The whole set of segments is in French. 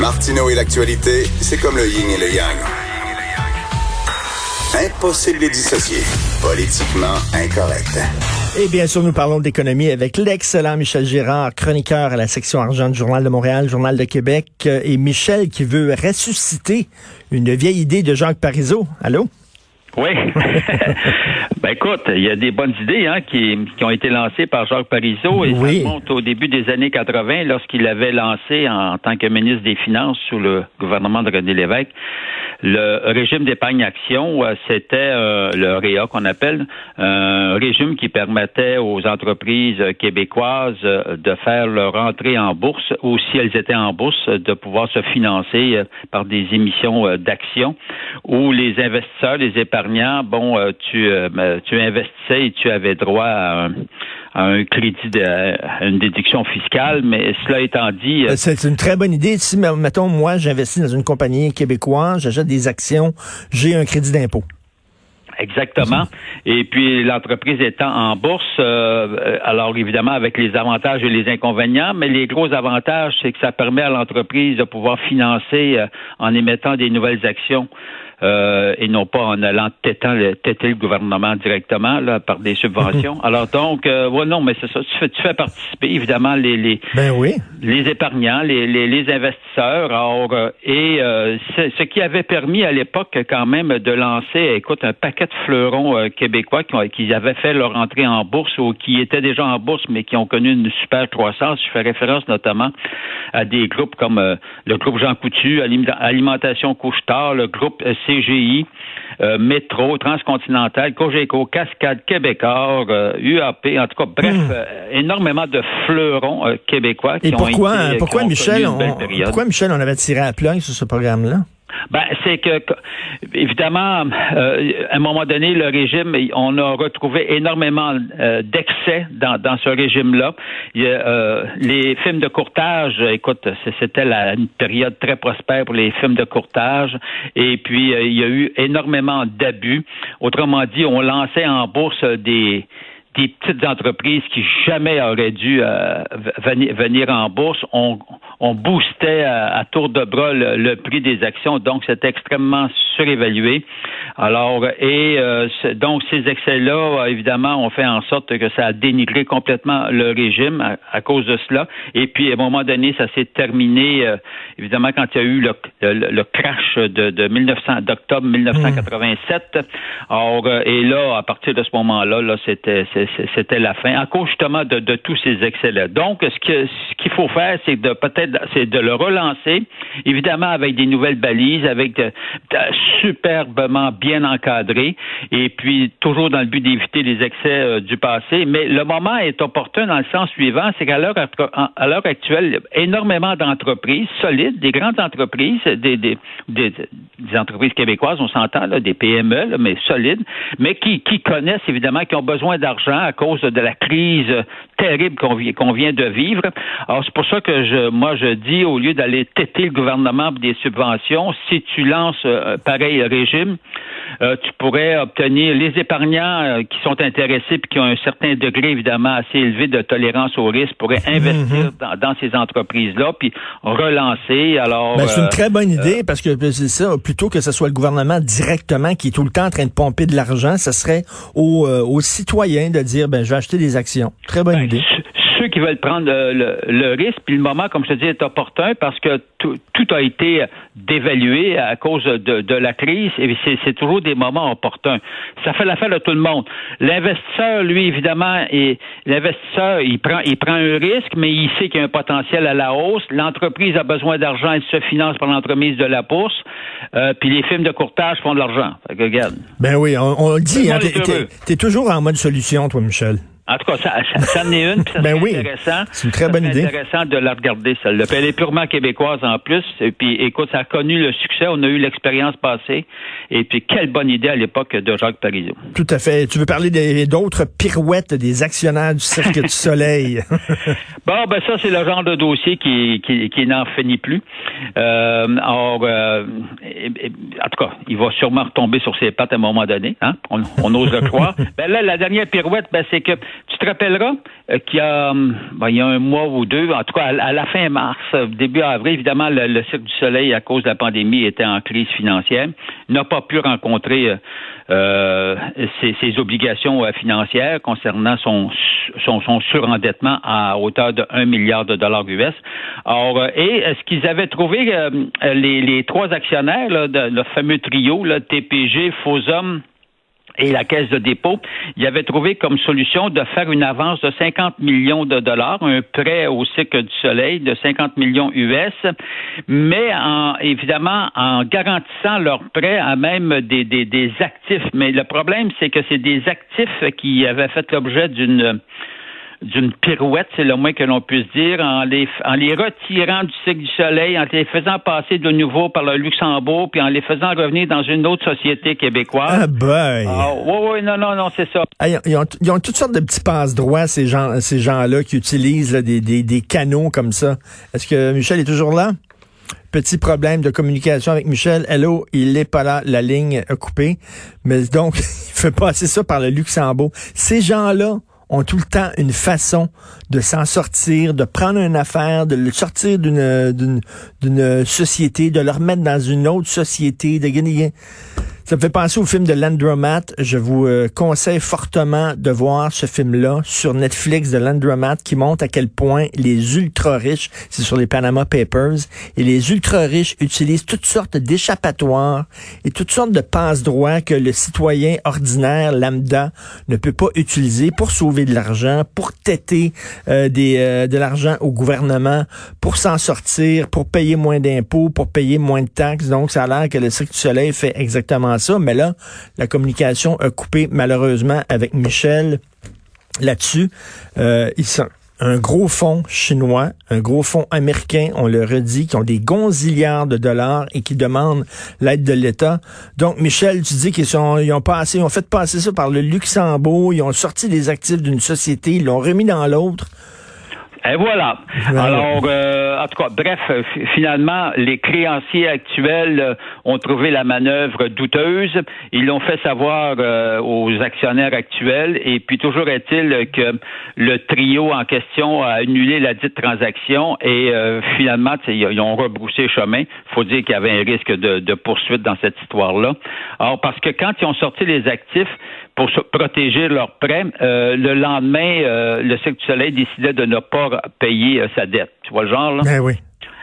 Martineau et l'actualité, c'est comme le yin et le yang. Impossible de les dissocier. Politiquement incorrect. Et bien sûr, nous parlons d'économie avec l'excellent Michel Girard, chroniqueur à la section argent du Journal de Montréal, Journal de Québec. Et Michel qui veut ressusciter une vieille idée de Jacques Parizeau. Allô? Oui. ben écoute, il y a des bonnes idées hein, qui, qui ont été lancées par Jacques Parizeau et ça remonte au début des années 80 lorsqu'il avait lancé en, tant que ministre des Finances sous le gouvernement de René Lévesque le régime d'épargne-action. Euh, c'était euh, le REA qu'on appelle un régime qui permettait aux entreprises québécoises euh, de faire leur entrée en bourse ou si elles étaient en bourse de pouvoir se financer par des émissions d'actions où les investisseurs, les épargnants bon, tu, euh, ben, tu investissais et tu avais droit à un, crédit, de, à une déduction fiscale, mais cela étant dit... Euh, c'est une très bonne idée. Si, mettons, moi, j'investis dans une compagnie québécoise, j'achète des actions, j'ai un crédit d'impôt. Exactement. Et puis l'entreprise étant en bourse, alors évidemment avec les avantages et les inconvénients, mais les gros avantages, c'est que ça permet à l'entreprise de pouvoir financer en émettant des nouvelles actions euh, et non pas en allant têter le, le gouvernement directement là, par des subventions. Alors donc, euh, non, mais c'est ça. Tu fais, tu fais participer évidemment les les, ben oui. les épargnants, les, les, les investisseurs. Alors, euh, et euh, ce qui avait permis à l'époque quand même de lancer, écoute, un paquet de fleurons québécois qui, qui, avaient fait leur entrée en bourse ou qui étaient déjà en bourse mais qui ont connu une super croissance. Je fais référence notamment à des groupes comme le groupe Jean Coutu, Alimentation Couche-Tard, le groupe CGI, euh, Métro, Transcontinental, Cogeco, Cascade, Québécois, UAP, euh, en tout cas, bref, hmm. euh, énormément de fleurons québécois qui Et pourquoi, ont été, pourquoi, Michel, on, pourquoi Michel, on avait tiré à plein sur ce programme-là? Ben, c'est que, évidemment, euh, à un moment donné, le régime, on a retrouvé énormément euh, d'excès dans, dans ce régime-là. Euh, les films de courtage, écoute, c'était une période très prospère pour les films de courtage. Et puis, il y a eu énormément d'abus. Autrement dit, on lançait en bourse des des petites entreprises qui jamais auraient dû venir, en bourse. On, on boostait à, tour de bras le, prix des actions, donc c'était extrêmement surévalué. Alors, et euh, donc ces excès-là, évidemment, ont fait en sorte que ça a dénigré complètement le régime à, cause de cela. Et puis, à un moment donné, ça s'est terminé, euh, évidemment, quand il y a eu le, le, crash de, de 1900, d'octobre 1987. Alors, euh, et là, à partir de ce moment-là, là, c'était, c'était la fin, à cause justement de, tous ces excès-là. Donc, ce, ce qu'il faut faire, c'est de peut-être c'est de le relancer, évidemment avec des nouvelles balises, avec superbement bien encadré, et puis toujours dans le but d'éviter les excès euh, du passé. Mais le moment est opportun dans le sens suivant, c'est qu'à l'heure à l'heure actuelle, énormément d'entreprises solides, des grandes entreprises, des, des, entreprises québécoises, on s'entend, des PME, mais solides, mais qui connaissent évidemment, qui ont besoin d'argent à cause de la crise terrible qu'on vient de vivre. Alors c'est pour ça que je, moi je dis, au lieu d'aller têter le gouvernement pour des subventions, si tu lances euh, un pareil régime, euh, tu pourrais obtenir les épargnants euh, qui sont intéressés et qui ont un certain degré, évidemment, assez élevé de tolérance au risque, pourraient mhm. investir dans, ces entreprises-là, puis relancer. Alors, ben, c'est une très bonne idée parce que c'est ça, plutôt que ce soit le gouvernement directement qui est tout le temps en train de pomper de l'argent, ce serait aux, aux, citoyens de dire, ben, je vais acheter des actions. Très bonne ben, idée ceux qui veulent prendre le, risque, puis le moment, comme je te dis, est opportun parce que tout, a été dévalué à cause de, la crise et c'est toujours des moments opportuns. Ça fait l'affaire de tout le monde. L'investisseur, lui, évidemment, l'investisseur, il prend, il prend un risque, mais il sait qu'il y a un potentiel à la hausse. L'entreprise a besoin d'argent, elle se finance par l'entremise de la bourse. Euh, puis les films de courtage font de l'argent. Ben oui, on, on le dit, hein, t'es toujours en mode solution, toi, Michel. En tout cas, ça, ça, ça en est une, puis ça Ben oui, intéressant. c'est une très bonne idée. intéressant de la regarder, celle-là. Puis elle est purement québécoise en plus. Et puis, écoute, ça a connu le succès. On a eu l'expérience passée. Et puis, quelle bonne idée à l'époque de Jacques Parizeau. Tout à fait. Tu veux parler des- d'autres pirouettes des actionnaires du Cirque du Soleil? Bon, ben ça, c'est le genre de dossier qui, qui, qui n'en finit plus. Euh, or, euh, en tout cas, il va sûrement retomber sur ses pattes à un moment donné. Hein? On, on ose le croire. Ben là, la dernière pirouette, ben, c'est que tu te rappelleras euh, qu'il y a, hum, ben, il y a un mois ou deux, en tout cas à, la fin mars, euh, début avril, évidemment, le, le Cirque du Soleil, à cause de la pandémie, était en crise financière, n'a pas pu rencontrer euh, euh, ses, ses obligations financières concernant son, son, son surendettement à hauteur de 1 milliard de dollars US. Or, et ce qu'ils avaient trouvé, les, les trois actionnaires, là, de, le fameux trio, là, TPG, Fosum, et la Caisse de dépôt, il avait trouvé comme solution de faire une avance de 50 millions de dollars, un prêt au cycle du soleil de 50 millions US, mais en, évidemment en garantissant leur prêt à même des, des, des actifs. Mais le problème, c'est que c'est des actifs qui avaient fait l'objet d'une d'une pirouette, c'est le moins que l'on puisse dire, en les, en les retirant du cycle du soleil, en les faisant passer de nouveau par le Luxembourg, puis en les faisant revenir dans une autre société québécoise. ah boy. Ah, oui, oui, non, non, non, c'est ça. Ah, ils, ont, ils ont- ils ont toutes sortes de petits passe-droits, ces gens, ces gens-là, qui utilisent là, des, des, des canaux comme ça. Est-ce que Michel est toujours là? Petit problème de communication avec Michel. Hello, il n'est pas là, la ligne a coupé. Mais donc, il fait passer ça par le Luxembourg. Ces gens-là ont tout le temps une façon de s'en sortir, de prendre une affaire, de le sortir d'une société, de le remettre dans une autre société, de gagner. Ça me fait penser au film de Landromat. Je vous euh, conseille fortement de voir ce film-là sur Netflix de Landromat qui montre à quel point les ultra-riches, c'est sur les Panama Papers, et les ultra-riches utilisent toutes sortes d'échappatoires et toutes sortes de passe-droits que le citoyen ordinaire, lambda, ne peut pas utiliser pour sauver de l'argent, pour têter euh, des, euh, de l'argent au gouvernement, pour s'en sortir, pour payer moins d'impôts, pour payer moins de taxes. Donc, ça a l'air que le Cirque du Soleil fait exactement ça. Mais là, la communication a coupé malheureusement avec Michel là-dessus. Euh, ils sont un gros fonds chinois, un gros fonds américain, on le redit, qui ont des gonzillards de dollars et qui demandent l'aide de l'État. Donc, Michel, tu dis qu'ils sont, ils ont passé, ils ont fait passer ça par le Luxembourg, ils ont sorti des actifs d'une société, ils l'ont remis dans l'autre. Et voilà. Alors, euh, en tout cas, bref, euh, fi- finalement, les créanciers actuels euh, ont trouvé la manœuvre douteuse. Ils l'ont fait savoir euh, aux actionnaires actuels. Et puis, toujours est-il que le trio en question a annulé la dite transaction et euh, finalement, ils ont rebroussé chemin. Il faut dire qu'il y avait un risque de, de poursuite dans cette histoire-là. Alors, parce que quand ils ont sorti les actifs, pour se protéger leurs prêts. Euh, le lendemain, euh, le Cirque du Soleil décidait de ne pas payer euh, sa dette. Tu vois le genre, là? Ben oui.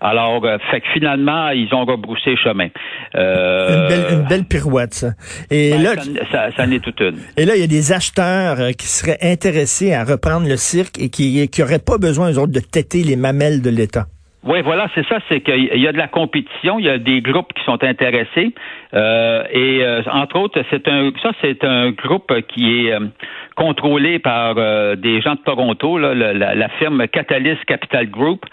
Alors, euh, fait que finalement, ils ont rebroussé chemin. Euh, Une belle, une belle pirouette, ça. Et ben, là, ça, ça, est toute une. Et là, il y a des acheteurs euh, qui seraient intéressés à reprendre le cirque et qui n'auraient pas besoin, eux autres, de têter les mamelles de l'État. Oui, voilà, c'est ça, c'est qu'il y a de la compétition, il y a des groupes qui sont intéressés, euh, et euh, entre autres, c'est un, ça c'est un groupe qui est euh, contrôlé par euh, des gens de Toronto, là, le- la, la firme Catalyst Capital Group.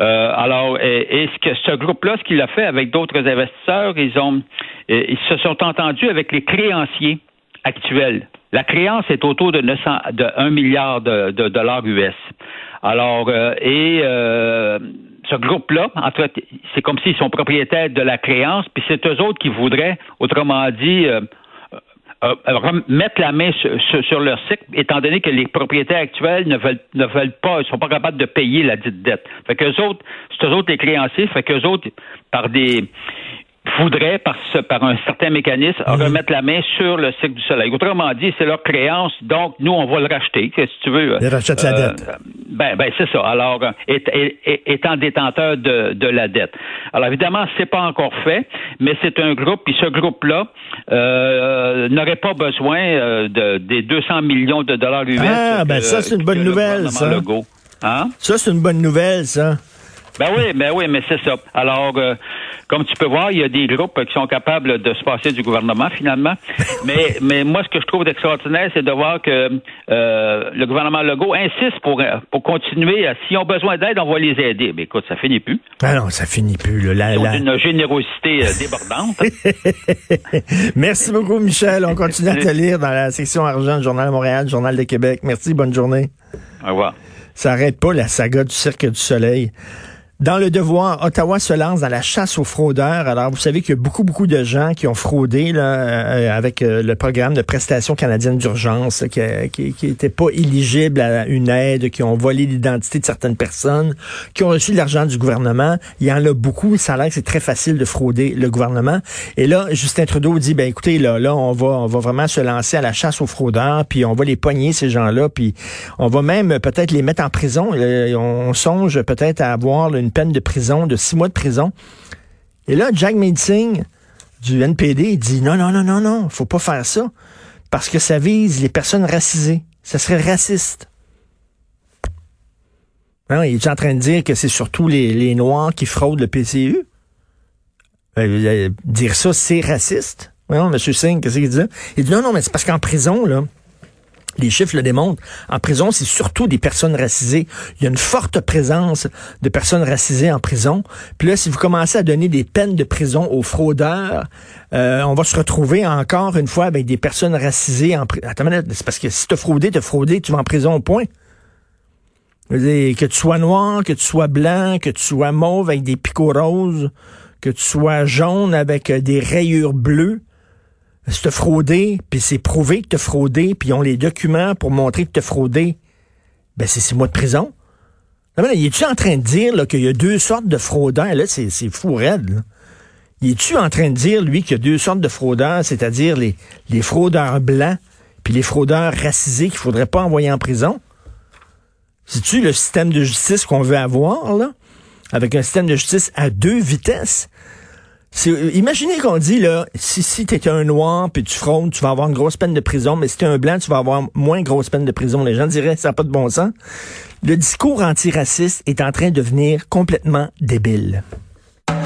Euh, alors, et, et ce que ce groupe-là, ce qu'il a fait avec d'autres investisseurs, ils ont, ils se sont entendus avec les créanciers actuels. La créance est autour de 900, de 1 milliard de, de dollars US. Alors, euh, et ce groupe-là, en fait, c'est comme s'ils sont propriétaires de la créance, puis c'est eux autres qui voudraient, autrement dit, euh, euh, rem- mettre la main sur, sur- leur cycle, étant donné que les propriétaires actuels ne veulent, ne veulent pas, ils sont pas capables de payer la dite dette. Fait qu'eux autres, c'est eux autres les créanciers, fait qu'eux autres, par des voudraient, par, ce- par un certain mécanisme, remettre la main sur le cycle du soleil. Autrement dit, c'est leur créance, donc nous, on va le racheter, que, si tu veux. euh, Ils rachètent la euh, dette. Ben, ben c'est ça. Alors, euh, est- est- est- étant détenteur de, de la dette. Alors, évidemment, c'est pas encore fait, mais c'est un groupe, puis ce groupe-là euh, n'aurait pas besoin euh, de, des 200 millions de dollars US. Ah, ben que- ça, c'est une bonne le nouvelle, ça. Hein? Ça, c'est une bonne nouvelle, ça. Ben oui, ben oui, mais c'est ça. Alors, euh, comme tu peux voir, il y a des groupes qui sont capables de se passer du gouvernement finalement. mais, mais moi, ce que je trouve extraordinaire, c'est de voir que euh, le gouvernement Legault insiste pour, pour continuer. S'ils ont besoin d'aide, on va les aider. Mais écoute, ça finit plus. Ah non, ça finit plus. Là, Ils ont une générosité euh, débordante. Merci beaucoup, Michel. On continue à te lire dans la section argent du Journal de Montréal, Journal de Québec. Merci, bonne journée. Au revoir. Ça arrête pas la saga du Cirque du Soleil. Dans le devoir, Ottawa se lance dans la chasse aux fraudeurs. Alors, vous savez qu'il y a beaucoup, beaucoup de gens qui ont fraudé là, euh, avec euh, le programme de prestations canadiennes d'urgence, qui n'étaient pas éligibles à une aide, qui ont volé l'identité de certaines personnes, qui ont reçu de l'argent du gouvernement. Il y en a beaucoup. Ça a l'air que c'est très facile de frauder le gouvernement. Et là, Justin Trudeau dit, ben écoutez, là, là, on va, on va vraiment se lancer à la chasse aux fraudeurs, puis on va les poigner ces gens-là, puis on va même peut-être les mettre en prison. Euh, on songe peut-être à avoir une peine de prison, de six mois de prison. Et là, Jack Meeting du NPD dit non, non, non, non, non, faut pas faire ça parce que ça vise les personnes racisées. Ça serait raciste. Non, il est en train de dire que c'est surtout les, Noirs qui fraudent le PCU? Euh, dire ça, c'est raciste? Non, M. Singh, qu'est-ce qu'il dit? Il dit non, non, mais c'est parce qu'en prison, là, les chiffres le démontrent. En prison, c'est surtout des personnes racisées. Il y a une forte présence de personnes racisées en prison. Puis là, si vous commencez à donner des peines de prison aux fraudeurs, euh, on va se retrouver encore une fois avec des personnes racisées en prison. Attends c'est parce que si tu as fraudé, tu as fraudé, tu vas en prison au point. que tu sois noir, que tu sois blanc, que tu sois mauve avec des picots roses, que tu sois jaune avec des rayures bleues, si t'as fraudé, puis c'est prouvé que t'as fraudé, puis ils ont les documents pour montrer que t'as fraudé, ben c'est six mois de prison. Non, mais là, il est-tu en train de dire qu'il y a deux sortes de fraudeurs? Là, c'est, fou raide. Là. Il est-tu en train de dire, lui, qu'il y a deux sortes de fraudeurs, c'est-à-dire les, les fraudeurs blancs puis les fraudeurs racisés qu'il faudrait pas envoyer en prison? C'est-tu le système de justice qu'on veut avoir, là? Avec un système de justice à deux vitesses? Imaginez qu'on dit, là, si, si tu es un noir puis tu fraudes, tu vas avoir une grosse peine de prison, mais si tu es un blanc, tu vas avoir moins grosse peine de prison. Les gens diraient, ça n'a pas de bon sens. Le discours antiraciste est en train de devenir complètement débile.